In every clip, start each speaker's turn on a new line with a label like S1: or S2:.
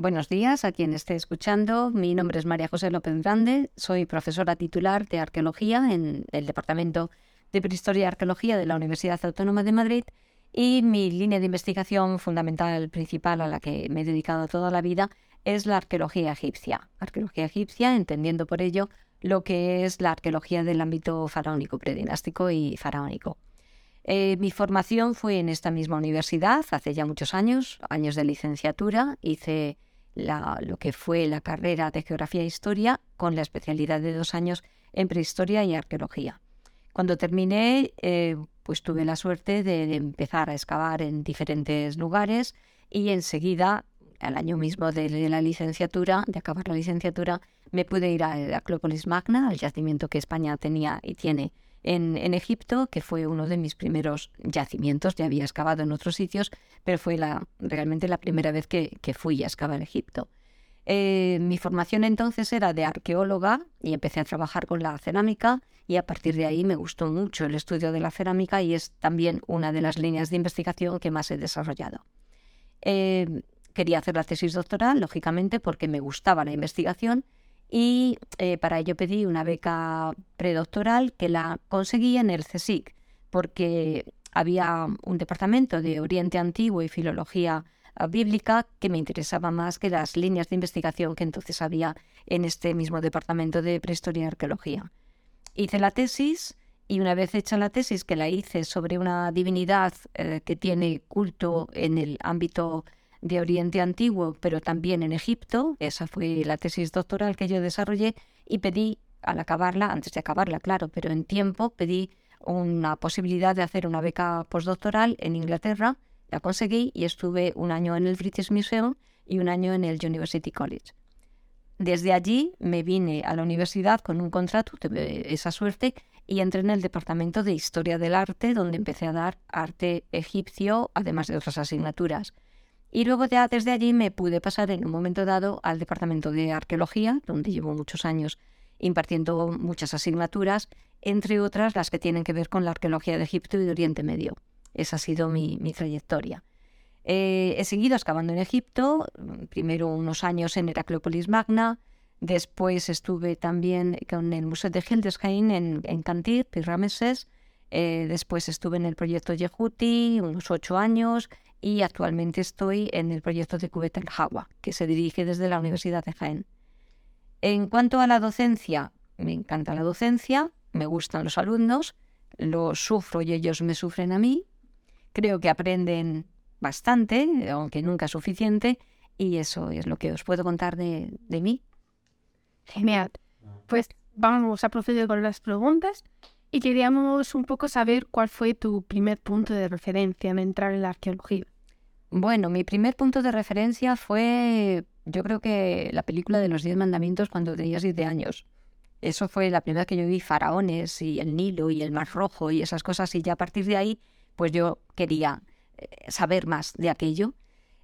S1: buenos días a quien esté escuchando. Mi nombre es María José López Grande, soy profesora titular de Arqueología en el Departamento de Prehistoria y Arqueología de la Universidad Autónoma de Madrid y mi línea de investigación fundamental, principal, a la que me he dedicado toda la vida, es la arqueología egipcia. Arqueología egipcia, entendiendo por ello lo que es la arqueología del ámbito faraónico, predinástico y faraónico. Eh, mi formación fue en esta misma universidad hace ya muchos años, años de licenciatura. Hice lo que fue la carrera de Geografía e Historia con la especialidad de dos años en Prehistoria y Arqueología. Cuando terminé, eh, pues tuve la suerte de, empezar a excavar en diferentes lugares y enseguida, al año mismo de, la licenciatura, de acabar la licenciatura, me pude ir a la Acrópolis Magna, al yacimiento que España tenía y tiene en, Egipto, que fue uno de mis primeros yacimientos, ya había excavado en otros sitios, pero fue la, realmente la primera vez que, fui a excavar Egipto. Eh, mi formación entonces era de arqueóloga y empecé a trabajar con la cerámica y a partir de ahí me gustó mucho el estudio de la cerámica y es también una de las líneas de investigación que más he desarrollado. Eh, quería hacer la tesis doctoral, lógicamente, porque me gustaba la investigación y eh, para ello pedí una beca predoctoral que la conseguí en el CSIC, porque había un departamento de Oriente Antiguo y Filología Bíblica que me interesaba más que las líneas de investigación que entonces había en este mismo departamento de Prehistoria y Arqueología. Hice la tesis y una vez hecha la tesis, que la hice sobre una divinidad eh, que tiene culto en el ámbito de Oriente Antiguo, pero también en Egipto. Esa fue la tesis doctoral que yo desarrollé y pedí, al acabarla, antes de acabarla, claro, pero en tiempo, pedí una posibilidad de hacer una beca postdoctoral en Inglaterra. La conseguí y estuve un año en el British Museum y un año en el University College. Desde allí me vine a la universidad con un contrato, tuve esa suerte, y entré en el Departamento de Historia del Arte, donde empecé a dar arte egipcio, además de otras asignaturas. Y luego desde allí me pude pasar en un momento dado al departamento de arqueología, donde llevo muchos años impartiendo muchas asignaturas, entre otras las que tienen que ver con la arqueología de Egipto y de Oriente Medio. Esa ha sido mi, trayectoria. Eh, he seguido excavando en Egipto, primero unos años en Heraclópolis Magna, después estuve también con el Museo de Hildesheim en, en Cantir, eh, después estuve en el proyecto Yehuti unos ocho años y actualmente estoy en el proyecto de Cubeta en Jagua, que se dirige desde la Universidad de Jaén. En cuanto a la docencia, me encanta la docencia, me gustan los alumnos, los sufro y ellos me sufren a mí. Creo que aprenden bastante, aunque nunca suficiente, y eso es lo que os puedo contar de, de mí.
S2: Genial. Pues vamos a proceder con las preguntas y queríamos un poco saber cuál fue tu primer punto de referencia en entrar en la arqueología.
S1: Bueno, mi primer punto de referencia fue, yo creo que la película de los Diez Mandamientos cuando tenía siete años. Eso fue la primera vez que yo vi faraones y el Nilo y el Mar Rojo y esas cosas y ya a partir de ahí, pues yo quería eh, saber más de aquello.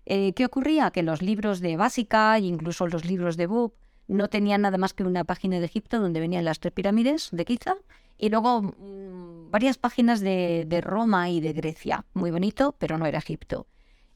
S1: Eh, ¿Qué ocurría? Que los libros de básica incluso los libros de Bob no tenían nada más que una página de Egipto donde venían las tres pirámides de Giza y luego mm, varias páginas de, de, Roma y de Grecia. Muy bonito, pero no era Egipto.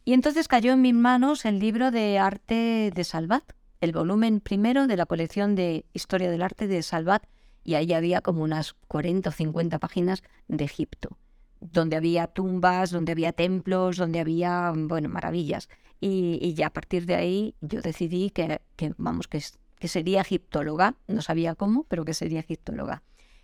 S1: Y entonces cayó en mis manos el libro de arte de Salvat, el volumen primero de la colección de Historia del Arte de Salvat, y ahí había como unas 40 o 50 páginas de Egipto, donde había tumbas, donde había templos, donde había, bueno, maravillas. Y, ya a partir de ahí yo decidí que, vamos, que sería egiptóloga, no sabía cómo, pero que sería egiptóloga.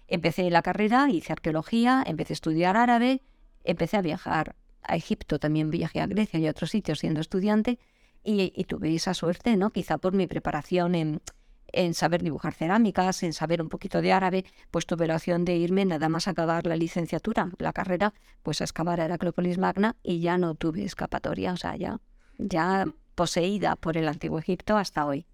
S1: Empecé la carrera, hice arqueología, empecé a estudiar árabe, empecé a viajar a Egipto, también viajé a Grecia y a otros sitios siendo estudiante y, tuve esa suerte, ¿no? Quizá por mi preparación en, en saber dibujar cerámicas, en saber un poquito de árabe, pues tuve la opción de irme nada más a acabar la licenciatura, la carrera, pues a excavar a Heraclópolis Magna y ya no tuve escapatoria, o sea, ya, ya poseída por el antiguo Egipto hasta hoy.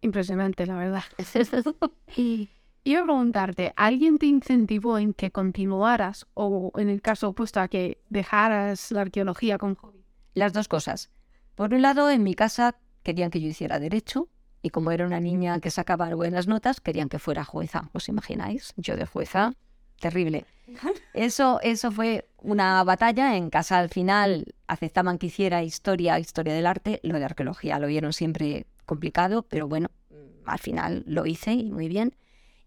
S2: Impresionante, la verdad. y Iba a preguntarte, ¿alguien te incentivó en que continuaras o en el caso opuesto a que dejaras la arqueología con hobby?
S1: Las dos cosas. Por un lado, en mi casa querían que yo hiciera derecho y como era una niña que sacaba buenas notas, querían que fuera jueza. ¿Os imagináis? Yo de jueza, terrible. Eso, eso fue una batalla. En casa al final aceptaban que hiciera historia, historia del arte. Lo de arqueología lo vieron siempre complicado, pero bueno, al final lo hice y muy bien.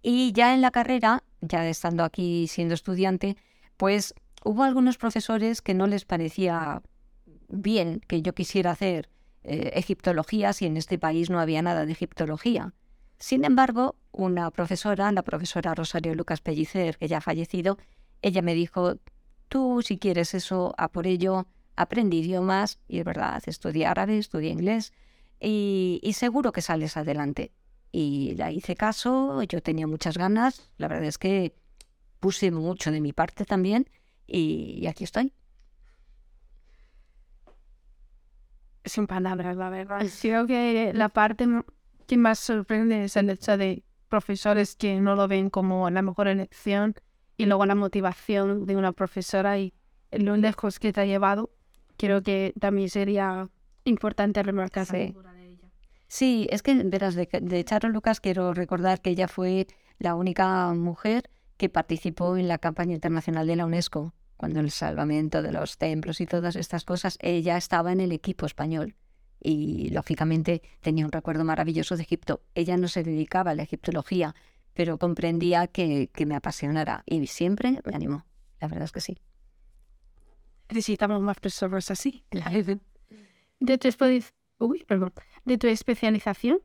S1: Y ya en la carrera, ya estando aquí siendo estudiante, pues hubo algunos profesores que no les parecía bien que yo quisiera hacer eh, egiptología si en este país no había nada de egiptología. Sin embargo, una profesora, la profesora Rosario Lucas Pellicer, que ya ha fallecido, ella me dijo, tú si quieres eso, a por ello, aprende idiomas, y es verdad, estudia árabe, estudia inglés, y, y seguro que sales adelante. Y la hice caso, yo tenía muchas ganas, la verdad es que puse mucho de mi parte también, y aquí estoy.
S2: sin palabras, la verdad. Creo que la parte que más sorprende es el hecho de profesores que no lo ven como la mejor elección y luego la motivación de una profesora y lo lejos que te ha llevado. Creo que también sería importante remarcar
S1: sí. Sí, es que, verás, de, de Charo Lucas quiero recordar que ella fue la única mujer que participó en la campaña internacional de la UNESCO cuando el salvamento de los templos y todas estas cosas, ella estaba en el equipo español y lógicamente tenía un recuerdo maravilloso de Egipto. Ella no se dedicaba a la egiptología, pero comprendía que, me apasionara y siempre me animó. La verdad es que sí.
S2: Necesitamos más personas así. De tu, Perdón. de tu especialización,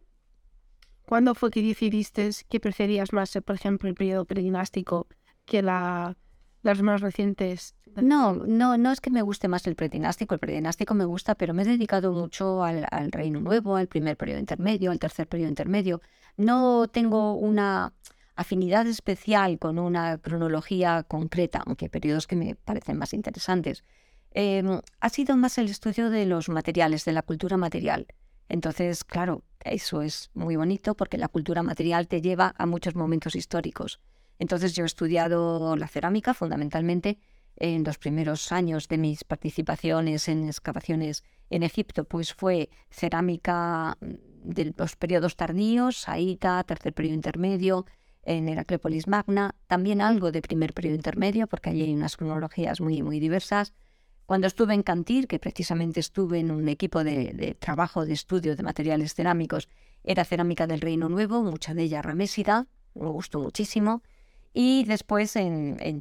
S2: ¿cuándo fue que decidiste que preferías más, por ejemplo, el periodo predinástico que la las más recientes.
S1: No, no, no es que me guste más el predinástico. El predinástico me gusta, pero me he dedicado mucho al, Reino Nuevo, al primer periodo intermedio, al tercer periodo intermedio. No tengo una afinidad especial con una cronología concreta, aunque hay periodos que me parecen más interesantes. Em, ha sido más el estudio de los materiales, de la cultura material. Entonces, claro, eso es muy bonito porque la cultura material te lleva a muchos momentos históricos. Entonces yo he estudiado la cerámica fundamentalmente en los primeros años de mis participaciones en excavaciones en Egipto, pues fue cerámica mm, de los periodos tardíos, Saíta, tercer periodo intermedio, en Heraclépolis Magna, también algo de primer periodo intermedio, porque allí hay unas cronologías muy, muy diversas. Cuando estuve en Cantir, que precisamente estuve en un equipo de, trabajo de estudio de materiales cerámicos, era cerámica del Reino Nuevo, mucha de ella ramésida, me gustó muchísimo. Y después en, en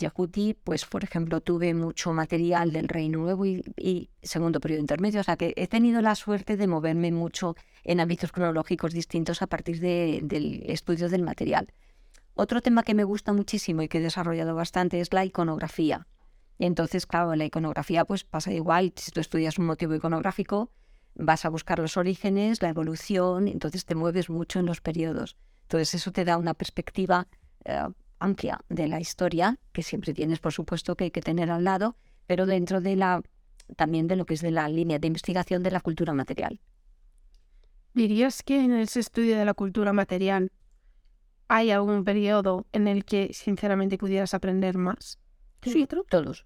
S1: pues por ejemplo, tuve mucho material del Reino Nuevo y, segundo periodo intermedio, o sea que he tenido la suerte de moverme mucho en ámbitos cronológicos distintos a partir del estudio del material. Otro tema que me gusta muchísimo y que he desarrollado bastante es la iconografía. Y entonces, claro, la iconografía pues pasa igual, si tú estudias un motivo iconográfico, vas a buscar los orígenes, la evolución, entonces te mueves mucho en los periodos. Entonces eso te da una perspectiva eh, amplia de la historia, que siempre tienes, por supuesto, que hay que tener al lado, pero dentro de la también de lo que es de la línea de investigación de la cultura material.
S2: ¿Dirías que en ese estudio de la cultura material hay algún periodo en el que sinceramente pudieras aprender más?
S1: Sí, todos.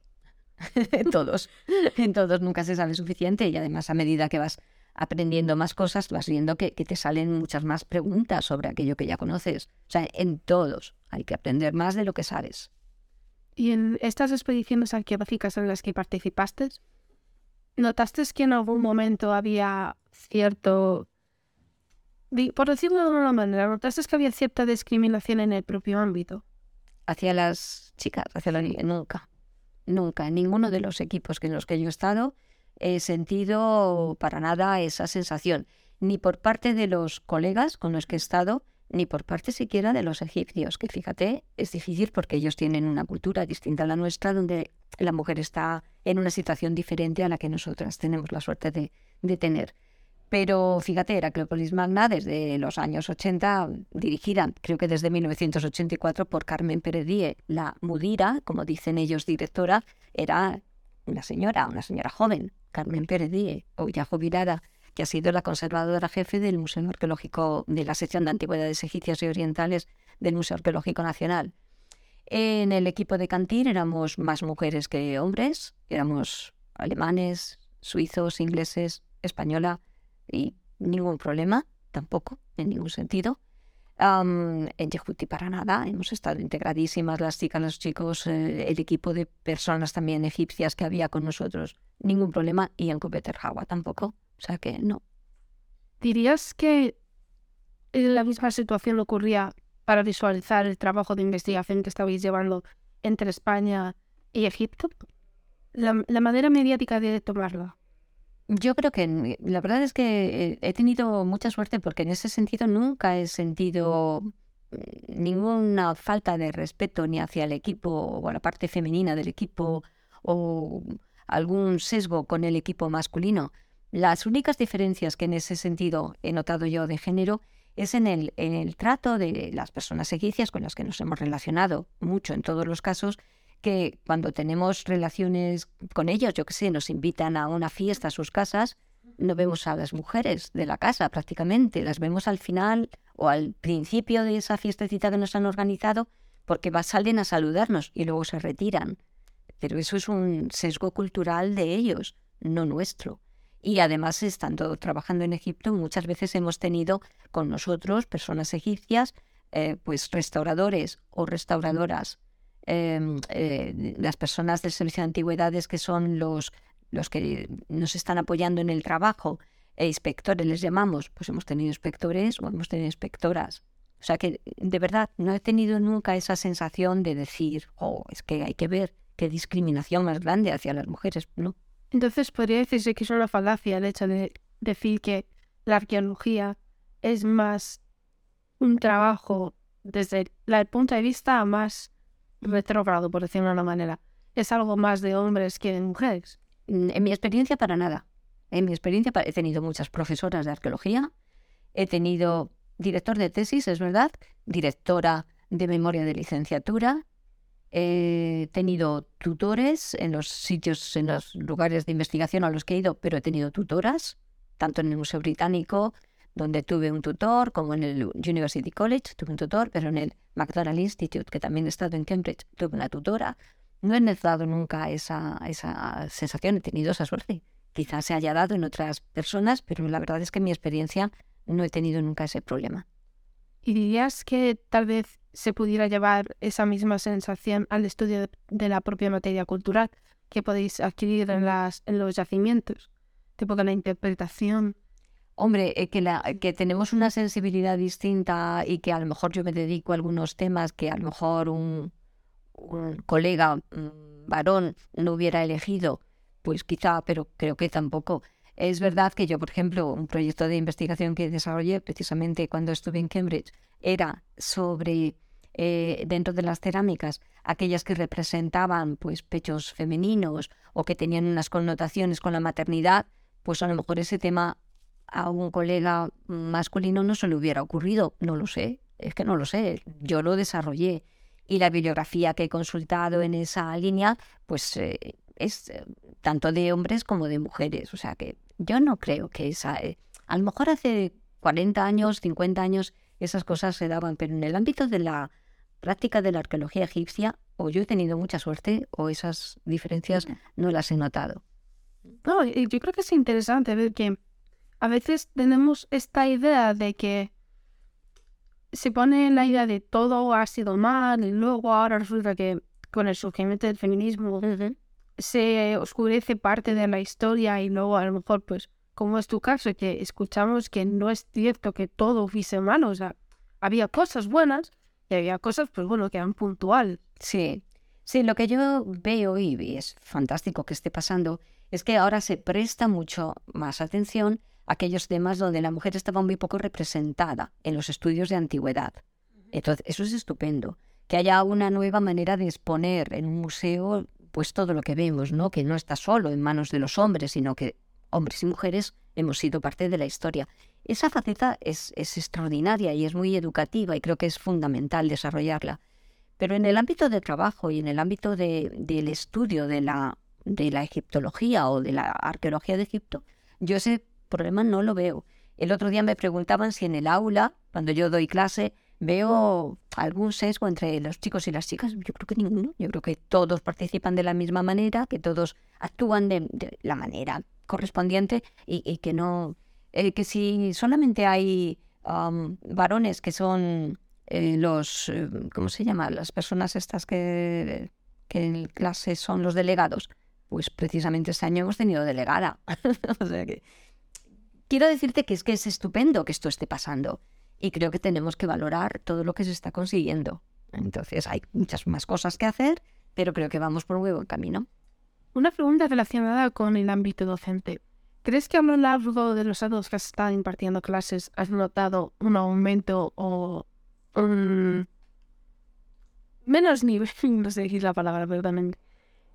S1: todos. En todos nunca se sabe suficiente y además a medida que vas aprendiendo más cosas, vas viendo que, te salen muchas más preguntas sobre aquello que ya conoces. O sea, en todos hay que aprender más de lo que sabes.
S2: ¿Y en estas expediciones arqueológicas en las que participaste, notaste que en algún momento había cierto... Por decirlo de alguna manera, ¿notaste que había cierta discriminación en el propio ámbito?
S1: Hacia las chicas, hacia la niña, nunca. Nunca. En ninguno de los equipos en los que yo he estado he sentido para nada esa sensación, ni por parte de los colegas con los que he estado, ni por parte siquiera de los egipcios, que fíjate, es difícil porque ellos tienen una cultura distinta a la nuestra, donde la mujer está en una situación diferente a la que nosotras tenemos la suerte de, de tener. Pero fíjate, Heracleopolis Magna desde los años 80, dirigida creo que desde 1984 por Carmen Peredie, la mudira, como dicen ellos, directora, era una señora, una señora joven, Carmen Pérez Díez, o ya jubilada, que ha sido la conservadora jefe del Museo Arqueológico de la sección de Antigüedades Egipcias y Orientales del Museo Arqueológico Nacional. En el equipo de Cantir éramos más mujeres que hombres, éramos alemanes, suizos, ingleses, española, y ningún problema, tampoco, en ningún sentido. en Yehuti para nada, hemos estado integradísimas las chicas, los chicos, eh, el equipo de personas también egipcias que había con nosotros, ningún problema, y en Kubeterhawa tampoco, o sea que no.
S2: ¿Dirías que la misma situación ocurría para visualizar el trabajo de investigación que estabais llevando entre España y Egipto? La manera mediática de tomarla.
S1: Yo creo que la verdad es que eh, he tenido mucha suerte porque en ese sentido nunca he sentido mm, ninguna falta de respeto ni hacia el equipo o a la parte femenina del equipo o algún sesgo con el equipo masculino. Las únicas diferencias que en ese sentido he notado yo de género es en el, en el trato de las personas egipcias con las que nos hemos relacionado mucho en todos los casos que cuando tenemos relaciones con ellos, yo que sé, nos invitan a una fiesta a sus casas, no vemos a las mujeres de la casa prácticamente, las vemos al final o al principio de esa fiestecita que nos han organizado, porque salen a saludarnos y luego se retiran. Pero eso es un sesgo cultural de ellos, no nuestro. Y además, estando trabajando en Egipto, muchas veces hemos tenido con nosotros personas egipcias, eh, pues restauradores o restauradoras Em, eh, las personas del Servicio de Antigüedades que son los, los que nos están apoyando en el trabajo, e inspectores les llamamos, pues hemos tenido inspectores o hemos tenido inspectoras. O sea que de verdad no he tenido nunca esa sensación de decir, oh, es que hay que ver qué discriminación más grande hacia las mujeres, ¿no?
S2: Entonces podría decirse que es una falacia el hecho de decir que la arqueología es más un trabajo desde el punto de vista más retrógrado, por decirlo de una manera. ¿Es algo más de hombres que de mujeres?
S1: Mm, en mi experiencia, para nada. En mi experiencia he tenido muchas profesoras de arqueología, he tenido director de tesis, es verdad, directora de memoria de licenciatura, he tenido tutores en los sitios, en los lugares de investigación a los que he ido, pero he tenido tutoras, tanto en el Museo Británico donde tuve un tutor, como en el University College tuve un tutor, pero en el McDonald Institute, que también he estado en Cambridge, tuve una tutora. No he notado nunca esa, esa sensación, he tenido esa suerte. Quizás se haya dado en otras personas, pero la verdad es que en mi experiencia no he tenido nunca ese problema.
S2: ¿Y dirías que tal vez se pudiera llevar esa misma sensación al estudio de la propia materia cultural que podéis adquirir en, las, en los yacimientos? Tipo de la interpretación
S1: Hombre, eh, que, la, que tenemos una sensibilidad distinta y que a lo mejor yo me dedico a algunos temas que a lo mejor un, colega varón no hubiera elegido, pues quizá, pero creo que tampoco. Es verdad que yo, por ejemplo, un proyecto de investigación que desarrollé precisamente cuando estuve en Cambridge era sobre, eh, dentro de las cerámicas, aquellas que representaban pues pechos femeninos o que tenían unas connotaciones con la maternidad, pues a lo mejor ese tema a un colega masculino no se le hubiera ocurrido. No lo sé, es que no lo sé. Yo lo desarrollé. Y la bibliografía que he consultado en esa línea, pues eh, es eh, tanto de hombres como de mujeres. O sea que yo no creo que esa... Eh, a lo mejor hace 40 años, 50 años, esas cosas se daban, pero en el ámbito de la práctica de la arqueología egipcia, o yo he tenido mucha suerte o esas diferencias no las he notado.
S2: No, yo creo que es interesante ver que a veces tenemos esta idea de que se pone la idea de todo ha sido mal y luego ahora resulta que con el surgimiento del feminismo se oscurece parte de la historia y luego a lo mejor pues como es tu caso que escuchamos que no es cierto que todo fuese malo, o sea, había cosas buenas y había cosas pues bueno que eran puntual.
S1: Sí, sí, lo que yo veo y es fantástico que esté pasando es que ahora se presta mucho más atención aquellos temas donde la mujer estaba muy poco representada en los estudios de antigüedad. Entonces, eso es estupendo. Que haya una nueva manera de exponer en un museo pues todo lo que vemos, ¿no? Que no está solo en manos de los hombres, sino que hombres y mujeres hemos sido parte de la historia. Esa faceta es, es extraordinaria y es muy educativa y creo que es fundamental desarrollarla. Pero en el ámbito de trabajo y en el ámbito de, del estudio de la, de la egiptología o de la arqueología de Egipto, yo sé problema no lo veo. El otro día me preguntaban si en el aula, cuando yo doy clase, veo algún sesgo entre los chicos y las chicas. Yo creo que ninguno. Yo creo que todos participan de la misma manera, que todos actúan de, la manera correspondiente y, que no. Eh, que si solamente hay varones que son eh, los, eh, ¿cómo se llama? Las personas estas que, que en clase son los delegados. Pues precisamente este año hemos tenido delegada. o sea que quiero decirte que es que es estupendo que esto esté pasando y creo que tenemos que valorar todo lo que se está consiguiendo. Entonces hay muchas más cosas que hacer, pero creo que vamos por un buen camino.
S2: Una pregunta relacionada con el ámbito docente. ¿Crees que a lo largo de los años que has estado impartiendo clases has notado un aumento o un menos nivel, no sé decir la palabra, perdón,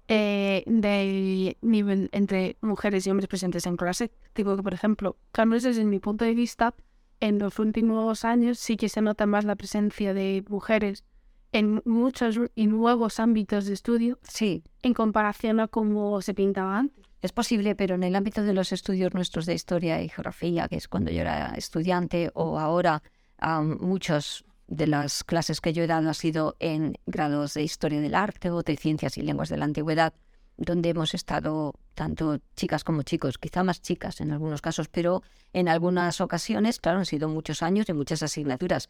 S2: eh, de nivel entre mujeres y hombres presentes en clase? Digo que, por ejemplo, Carlos, desde mi punto de vista, en los últimos años sí que se nota más la presencia de mujeres en muchos y nuevos ámbitos de estudio
S1: sí.
S2: en comparación a cómo se pintaba antes.
S1: Es posible, pero en el ámbito de los estudios nuestros de historia y geografía, que es cuando yo era estudiante, o ahora um, muchas de las clases que yo he dado han sido en grados de historia del arte o de ciencias y lenguas de la antigüedad, donde hemos estado tanto chicas como chicos, quizá más chicas en algunos casos, pero en algunas ocasiones, claro, han sido muchos años y muchas asignaturas.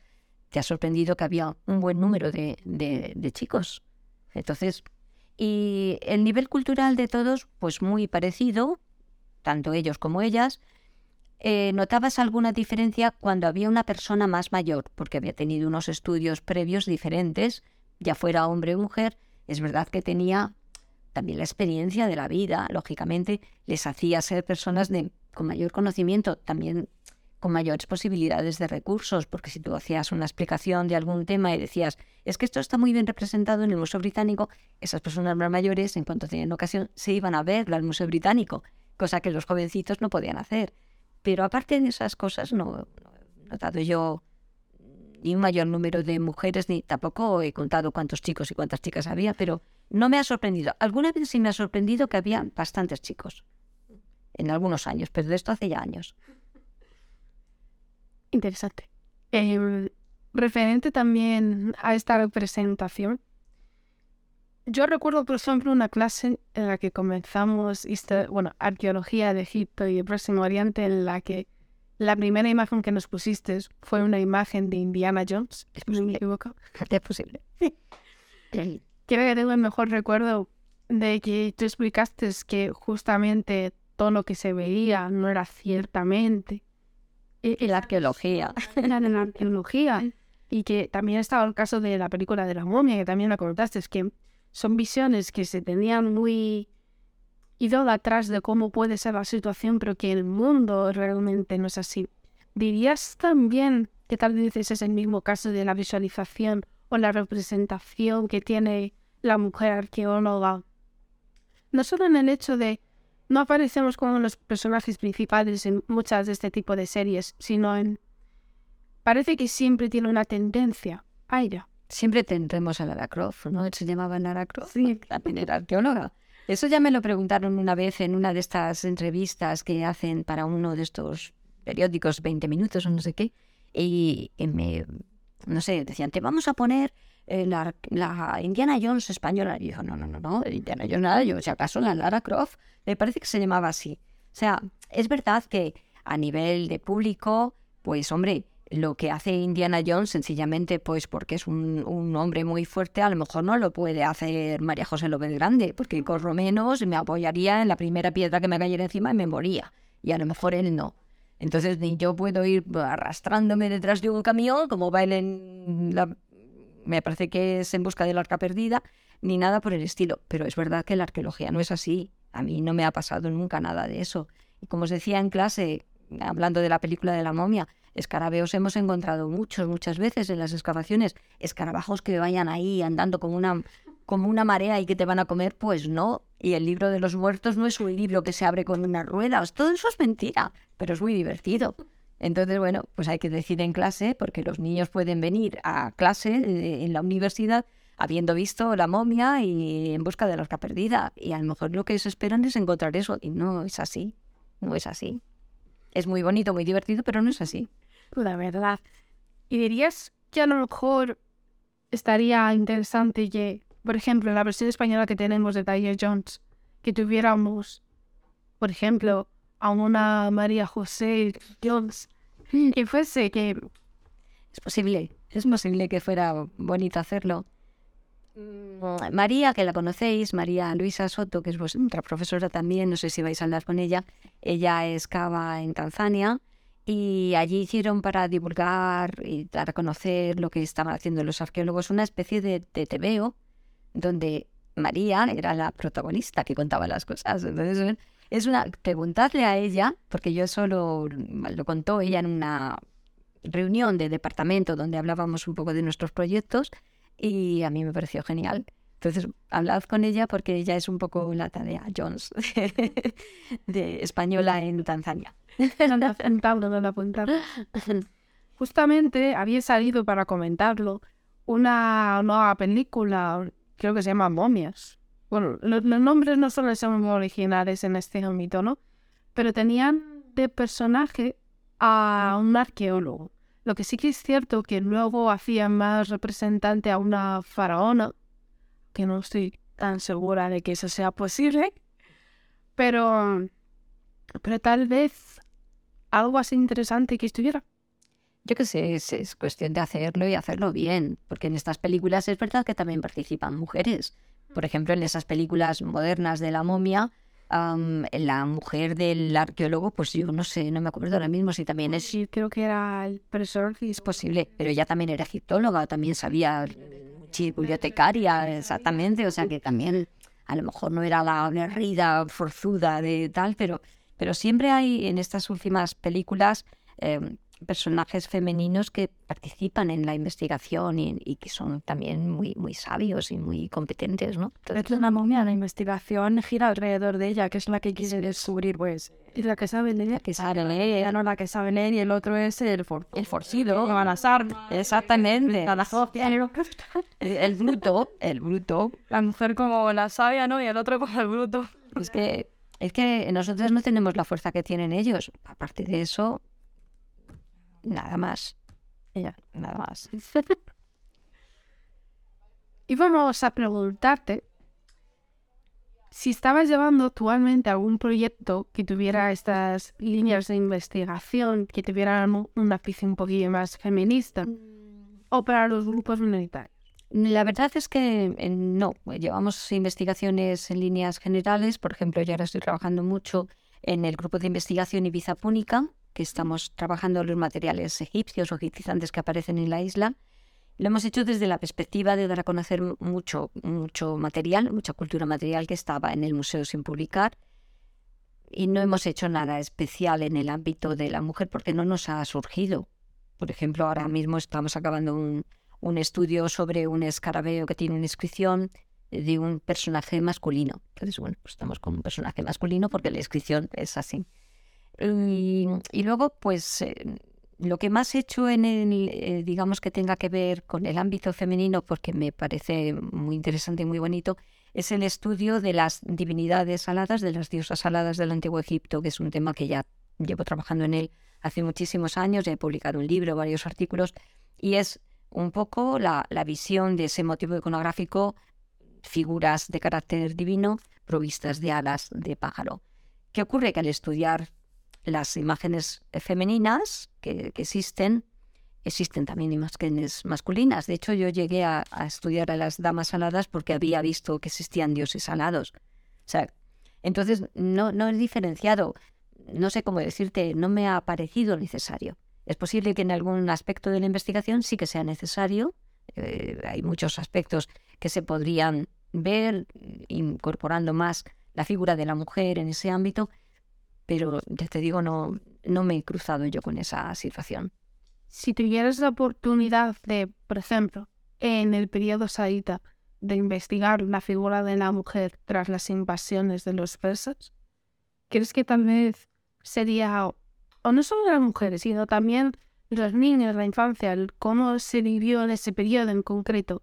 S1: Te ha sorprendido que había un buen número de, de chicos. Entonces, y el nivel cultural de todos, pues muy parecido, tanto ellos como ellas. Eh, ¿Notabas alguna diferencia cuando había una persona más mayor, porque había tenido unos estudios previos diferentes, ya fuera hombre o mujer? Es verdad que tenía también la experiencia de la vida, lógicamente, les hacía ser personas de, con mayor conocimiento, también con mayores posibilidades de recursos, porque si tú hacías una explicación de algún tema y decías, es que esto está muy bien representado en el Museo Británico, esas personas más mayores, en cuanto tenían ocasión, se iban a ver al Museo Británico, cosa que los jovencitos no podían hacer. Pero aparte de esas cosas, no, he notado yo ni un mayor número de mujeres, ni tampoco he contado cuántos chicos y cuántas chicas había, pero no me ha sorprendido. Alguna vez sí me ha sorprendido que había bastantes chicos, en algunos años, pero de esto hace ya años.
S2: Interesante. Em, referente también a esta representación, yo recuerdo, por ejemplo, una clase en la que comenzamos bueno, arqueología de Egipto y el Próximo Oriente, en la que la primera imagen que nos pusiste fue una imagen de Indiana Jones.
S1: ¿Es posible?
S2: me equivoco?
S1: Es posible.
S2: Creo que tengo el mejor recuerdo de que tú explicaste que justamente todo lo que se veía no era ciertamente
S1: y, la arqueología.
S2: La, la arqueología. Y que también estaba el caso de la película de la momia, que también la comentaste, es que son visiones que se tenían muy atrás de cómo puede ser la situación, pero que el mundo realmente no es así. ¿Dirías también que tal vez es el mismo caso de la visualización o la representación que tiene la mujer arqueóloga? No solo en el hecho de no aparecemos como los personajes principales en muchas de este tipo de series, sino en... Parece que siempre tiene una tendencia a ella.
S1: Siempre tendremos a Lara Croft, ¿no? Se llamaba Lara Croft,
S2: sí.
S1: también era arqueóloga. Eso ya me lo preguntaron una vez en una de estas entrevistas que hacen para uno de estos periódicos, 20 minutos o no sé qué, y, y me, no sé, decían, te vamos a poner eh, la, Indiana Jones española. Y yo, no, no, no, no, Indiana Jones nada, yo, si acaso la Lara Croft, me parece que se llamaba así. O sea, es verdad que a nivel de público, pues hombre, lo que hace Indiana Jones sencillamente pues porque es un, un, hombre muy fuerte, a lo mejor no lo puede hacer María José López Grande, porque corro menos, me apoyaría en la primera piedra que me cayera encima y me moría. Y a lo mejor él no. Entonces ni yo puedo ir arrastrándome detrás de un camión como va él en la me parece que es en busca del arca perdida, ni nada por el estilo. Pero es verdad que la arqueología no es así. A mí no me ha pasado nunca nada de eso. Y como os decía en clase, hablando de la película de la momia, escarabeos hemos encontrado muchos, muchas veces en las excavaciones. Escarabajos que vayan ahí andando como una, como una marea y que te van a comer, pues no. Y el libro de los muertos no es un libro que se abre con unas ruedas. Todo eso es mentira, pero es muy divertido. Entonces, bueno, pues hay que decir en clase, porque los niños pueden venir a clase eh, en la universidad habiendo visto la momia y en busca de la arca perdida. Y a lo mejor lo que se esperan es encontrar eso. Y no es así. No es así. Es muy bonito, muy divertido, pero no es así.
S2: La verdad. ¿Y dirías que a lo mejor estaría interesante que, por ejemplo, en la versión española que tenemos de Tyler Jones, que tuviéramos, por ejemplo, a una María José Jones que fuese que...
S1: Es posible, es posible que fuera bonito hacerlo. Mm, María, que la conocéis, María Luisa Soto, que es vuestra profesora también, no sé si vais a hablar con ella, ella es cava en Tanzania y allí hicieron para divulgar y dar a conocer lo que estaban haciendo los arqueólogos una especie de, de TVO donde María era la protagonista que contaba las cosas. Entonces, es una. Preguntadle a ella, porque yo solo lo contó ella en una reunión de departamento donde hablábamos un poco de nuestros proyectos y a mí me pareció genial. Entonces, hablad con ella porque ella es un poco la tarea Jones de española en Tanzania.
S2: Justamente había salido para comentarlo una nueva película creo que se llama momias. Bueno, los, nombres no solo son originales en este ámbito, ¿no? Pero tenían de personaje a un arqueólogo. Lo que sí que es cierto que luego hacían más representante a una faraona, que no estoy tan segura de que eso sea posible, pero, pero tal vez algo así interesante que estuviera.
S1: Yo qué sé, es, cuestión de hacerlo y hacerlo bien, porque en estas películas es verdad que también participan mujeres. Por ejemplo, en esas películas modernas de la momia, la mujer del arqueólogo, pues yo no sé, no me acuerdo ahora mismo si también es...
S2: Sí, creo que era el profesor.
S1: Es posible, pero ella también era egiptóloga, también sabía bibliotecaria, exactamente, o sea que también a lo mejor no era la guerrida forzuda de tal, pero, pero siempre hay en estas últimas películas... Em, personajes femeninos que participan en la investigación y, que son también muy, muy sabios y muy competentes, ¿no?
S2: Entonces, la momia, la investigación gira alrededor de ella, que es la que quiere descubrir, pues. Y la que sabe leer.
S1: Que sabe leer.
S2: Ella no la que sabe leer y el otro es el, for
S1: el forcido.
S2: Que van las armas.
S1: Exactamente. El, el bruto, el bruto.
S2: La mujer como la sabia, ¿no? Y el otro como el bruto.
S1: Es que, es que nosotros no tenemos la fuerza que tienen ellos. Aparte de eso, Nada más. Ya, nada más.
S2: y vamos a preguntarte si estabas llevando actualmente algún proyecto que tuviera estas líneas de investigación, que tuviera un ápice un poquillo más feminista, o para los grupos minoritarios.
S1: La verdad es que eh, no, llevamos investigaciones en líneas generales, por ejemplo, yo ahora estoy trabajando mucho en el grupo de investigación Ibiza Púnica, que estamos trabajando los materiales egipcios o egipcizantes que aparecen en la isla. Lo hemos hecho desde la perspectiva de dar a conocer mucho, mucho material, mucha cultura material que estaba en el museo sin publicar. Y no hemos hecho nada especial en el ámbito de la mujer porque no nos ha surgido. Por ejemplo, ahora mismo estamos acabando un, un estudio sobre un escarabeo que tiene una inscripción de un personaje masculino. Entonces, bueno, pues estamos con un personaje masculino porque la inscripción es así. Y, luego, pues eh, lo que más he hecho en el, eh, digamos que tenga que ver con el ámbito femenino, porque me parece muy interesante y muy bonito, es el estudio de las divinidades aladas, de las diosas aladas del Antiguo Egipto, que es un tema que ya llevo trabajando en él hace muchísimos años, ya he publicado un libro, varios artículos, y es un poco la visión de ese motivo iconográfico, figuras de carácter divino provistas de alas de pájaro. ¿Qué ocurre? Que al estudiar las imágenes femeninas que, existen, existen también imágenes masculinas. De hecho, yo llegué a, estudiar a las damas aladas porque había visto que existían dioses alados. O sea, entonces no, no es diferenciado. No sé cómo decirte, no me ha parecido necesario. Es posible que en algún aspecto de la investigación sí que sea necesario. Eh, hay muchos aspectos que se podrían ver incorporando más la figura de la mujer en ese ámbito, pero ya te digo, no, no me he cruzado yo con esa situación.
S2: Si tuvieras la oportunidad de, por ejemplo, en el periodo saíta, de investigar la figura de la mujer tras las invasiones de los persas, ¿crees que tal vez sería, o no solo las mujeres, sino también los niños, la infancia, cómo se vivió en ese periodo en concreto?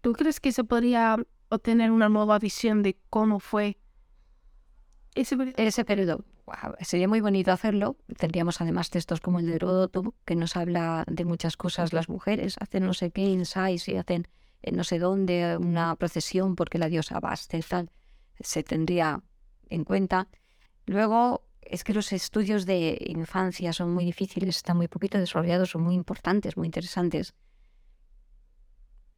S2: ¿Tú crees que se podría obtener una nueva visión de cómo fue
S1: ese, periodo. sería muy bonito hacerlo. Tendríamos además textos como el de Heródoto, que nos habla de muchas cosas. Las mujeres hacen no sé qué ensayos y hacen en no sé dónde una procesión porque la diosa Baste tal. Se tendría en cuenta. Luego, es que los estudios de infancia son muy difíciles, están muy poquito desarrollados, son muy importantes, muy interesantes.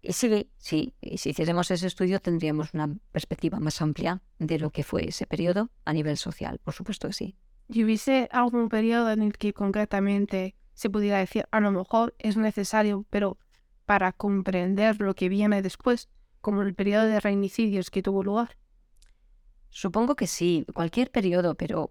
S1: Y sí, sí, y si hiciésemos ese estudio tendríamos una perspectiva más amplia de lo que fue ese periodo a nivel social, por supuesto que sí.
S2: ¿Y hubiese algún periodo en el que concretamente se pudiera decir, a lo mejor es necesario, pero para comprender lo que viene después, como el periodo de reinicidios que tuvo lugar?
S1: Supongo que sí, cualquier periodo, pero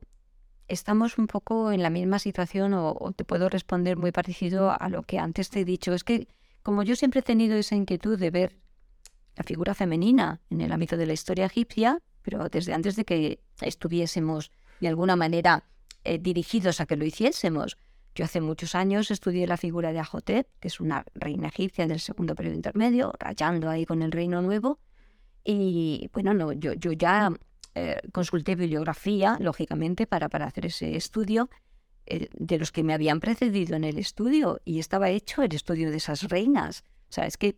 S1: estamos un poco en la misma situación o, te puedo responder muy parecido a lo que antes te he dicho. Es que como yo siempre he tenido esa inquietud de ver la figura femenina en el ámbito de la historia egipcia, pero desde antes de que estuviésemos de alguna manera eh, dirigidos a que lo hiciésemos. Yo hace muchos años estudié la figura de Ajotep, que es una reina egipcia del segundo periodo intermedio, rayando ahí con el reino nuevo. Y bueno, no, yo, yo ya eh, consulté bibliografía, lógicamente, para, para hacer ese estudio de los que me habían precedido en el estudio y estaba hecho el estudio de esas reinas. O sea, es que,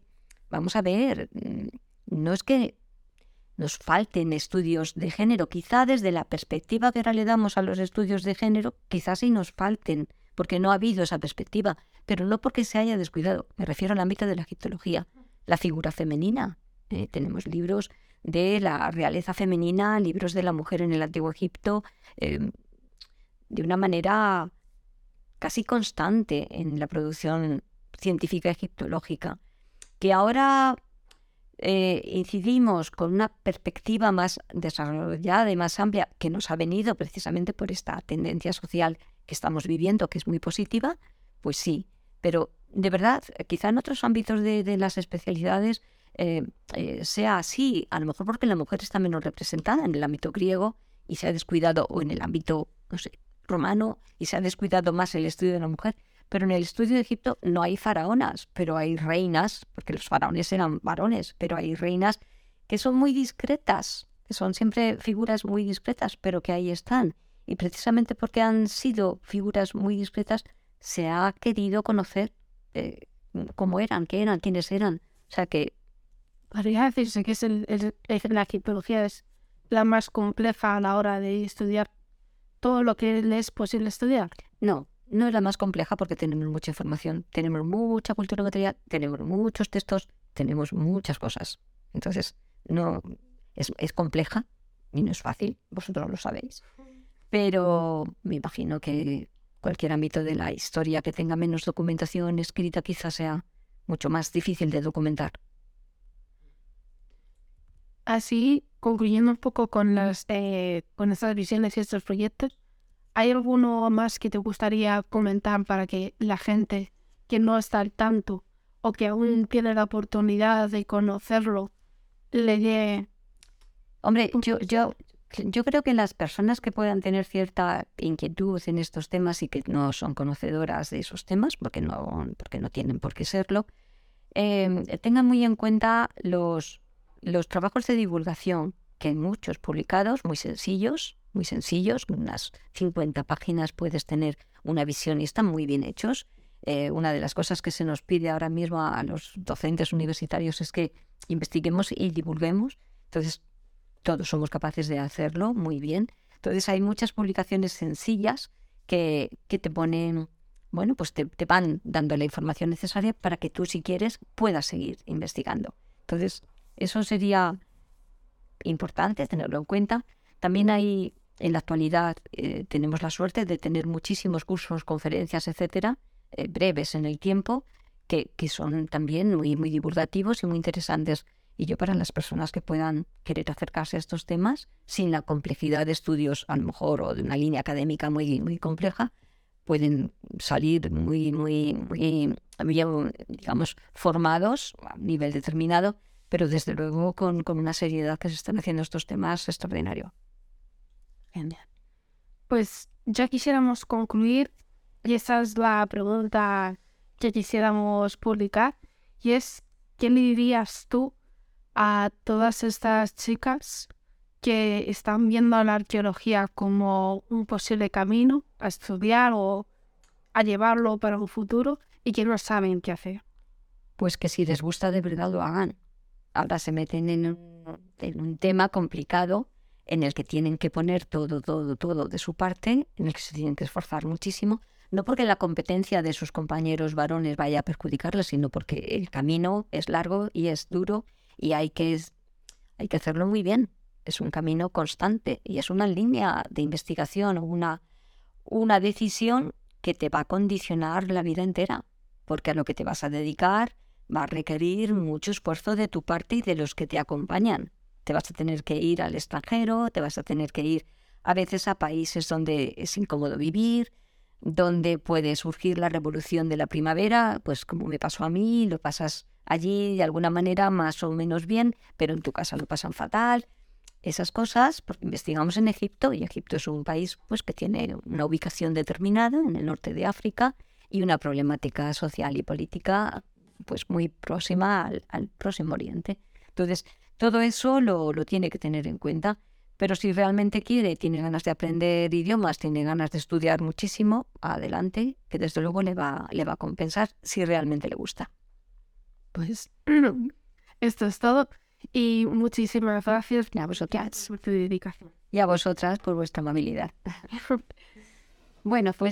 S1: vamos a ver, mm, no es que nos falten estudios de género, quizá desde la perspectiva que ahora le damos a los estudios de género, quizás sí nos falten, porque no ha habido esa perspectiva, pero no porque se haya descuidado. Me refiero al ámbito de la egiptología, la figura femenina. Eh, tenemos libros de la realeza femenina, libros de la mujer en el antiguo Egipto, em, de una manera casi constante en la producción científica egiptológica, que ahora eh, incidimos con una perspectiva más desarrollada y más amplia, que nos ha venido precisamente por esta tendencia social que estamos viviendo, que es muy positiva, pues sí, pero de verdad, quizá en otros ámbitos de las especialidades eh, eh, sea así, a lo mejor porque la mujer está menos representada en el ámbito griego y se ha descuidado, o en el ámbito, no sé, romano, y se ha descuidado más el estudio de la mujer. Pero en el estudio de Egipto no hay faraonas, pero hay reinas, porque los faraones eran varones, pero hay reinas que son muy discretas, que son siempre figuras muy discretas, pero que ahí están. Y precisamente porque han sido figuras muy discretas, se ha querido conocer eh, cómo eran, qué eran, quiénes eran. O sea que
S2: podría decirse que es la egiptología es la más compleja a la hora de estudiar todo lo que le es posible estudiar.
S1: No, no es la más compleja porque tenemos mucha información, tenemos mucha cultura material, tenemos muchos textos, tenemos muchas cosas. Entonces, no es, es compleja y no es fácil, vosotros lo sabéis. Pero me imagino que cualquier ámbito de la historia que tenga menos documentación escrita quizás sea mucho más difícil de documentar.
S2: Así, concluyendo un poco con, las, eh, con estas visiones y estos proyectos, ¿hay alguno más que te gustaría comentar para que la gente que no está al tanto o que aún tiene la oportunidad de conocerlo le dé...
S1: Hombre, yo, yo, yo creo que las personas que puedan tener cierta inquietud en estos temas y que no son conocedoras de esos temas, porque no, porque no tienen por qué serlo, eh, tengan muy en cuenta los, los trabajos de divulgación, que hay muchos publicados, muy sencillos, muy sencillos, unas 50 páginas puedes tener una visión y están muy bien hechos. Eh, una de las cosas que se nos pide ahora mismo a los docentes universitarios es que investiguemos y divulguemos. Entonces, todos somos capaces de hacerlo muy bien. Entonces, hay muchas publicaciones sencillas que, que te ponen, bueno, pues te, te van dando la información necesaria para que tú, si quieres, puedas seguir investigando. Entonces, eso sería importante tenerlo en cuenta. También hay, en la actualidad, eh, tenemos la suerte de tener muchísimos cursos, conferencias, etcétera, eh, breves en el tiempo, que, que son también muy, muy divulgativos y muy interesantes. Y yo para las personas que puedan querer acercarse a estos temas, sin la complejidad de estudios, a lo mejor, o de una línea académica muy, muy compleja, pueden salir muy, muy, muy, digamos, formados a nivel determinado pero desde luego con, una seriedad que se están haciendo estos temas extraordinario.
S2: Bien. Pues ya quisiéramos concluir y esa es la pregunta que quisiéramos publicar y es, ¿qué le dirías tú a todas estas chicas que están viendo la arqueología como un posible camino a estudiar o a llevarlo para un futuro y que no saben qué hacer?
S1: Pues que si les gusta de verdad lo hagan ahora se meten en un, tema complicado en el que tienen que poner todo, todo, todo de su parte, en el que se tienen que esforzar muchísimo, no porque la competencia de sus compañeros varones vaya a perjudicarles, sino porque el camino es largo y es duro y hay que, hay que hacerlo muy bien. Es un camino constante y es una línea de investigación o una, una decisión que te va a condicionar la vida entera, porque a lo que te vas a dedicar va a requerir mucho esfuerzo de tu parte y de los que te acompañan. Te vas a tener que ir al extranjero, te vas a tener que ir a veces a países donde es incómodo vivir, donde puede surgir la revolución de la primavera, pues como me pasó a mí, lo pasas allí de alguna manera más o menos bien, pero en tu casa lo pasan fatal. Esas cosas, porque investigamos en Egipto, y Egipto es un país pues, que tiene una ubicación determinada en el norte de África y una problemática social y política pues muy próxima al, próximo Oriente. Entonces, todo eso lo, lo tiene que tener en cuenta. Pero si realmente quiere, tiene ganas de aprender idiomas, tiene ganas de estudiar muchísimo, adelante, que desde luego le va, le va a compensar si realmente le gusta.
S2: Pues esto es todo. Y muchísimas gracias
S1: a vosotras
S2: por tu dedicación.
S1: Y a vosotras por vuestra amabilidad. bueno, pues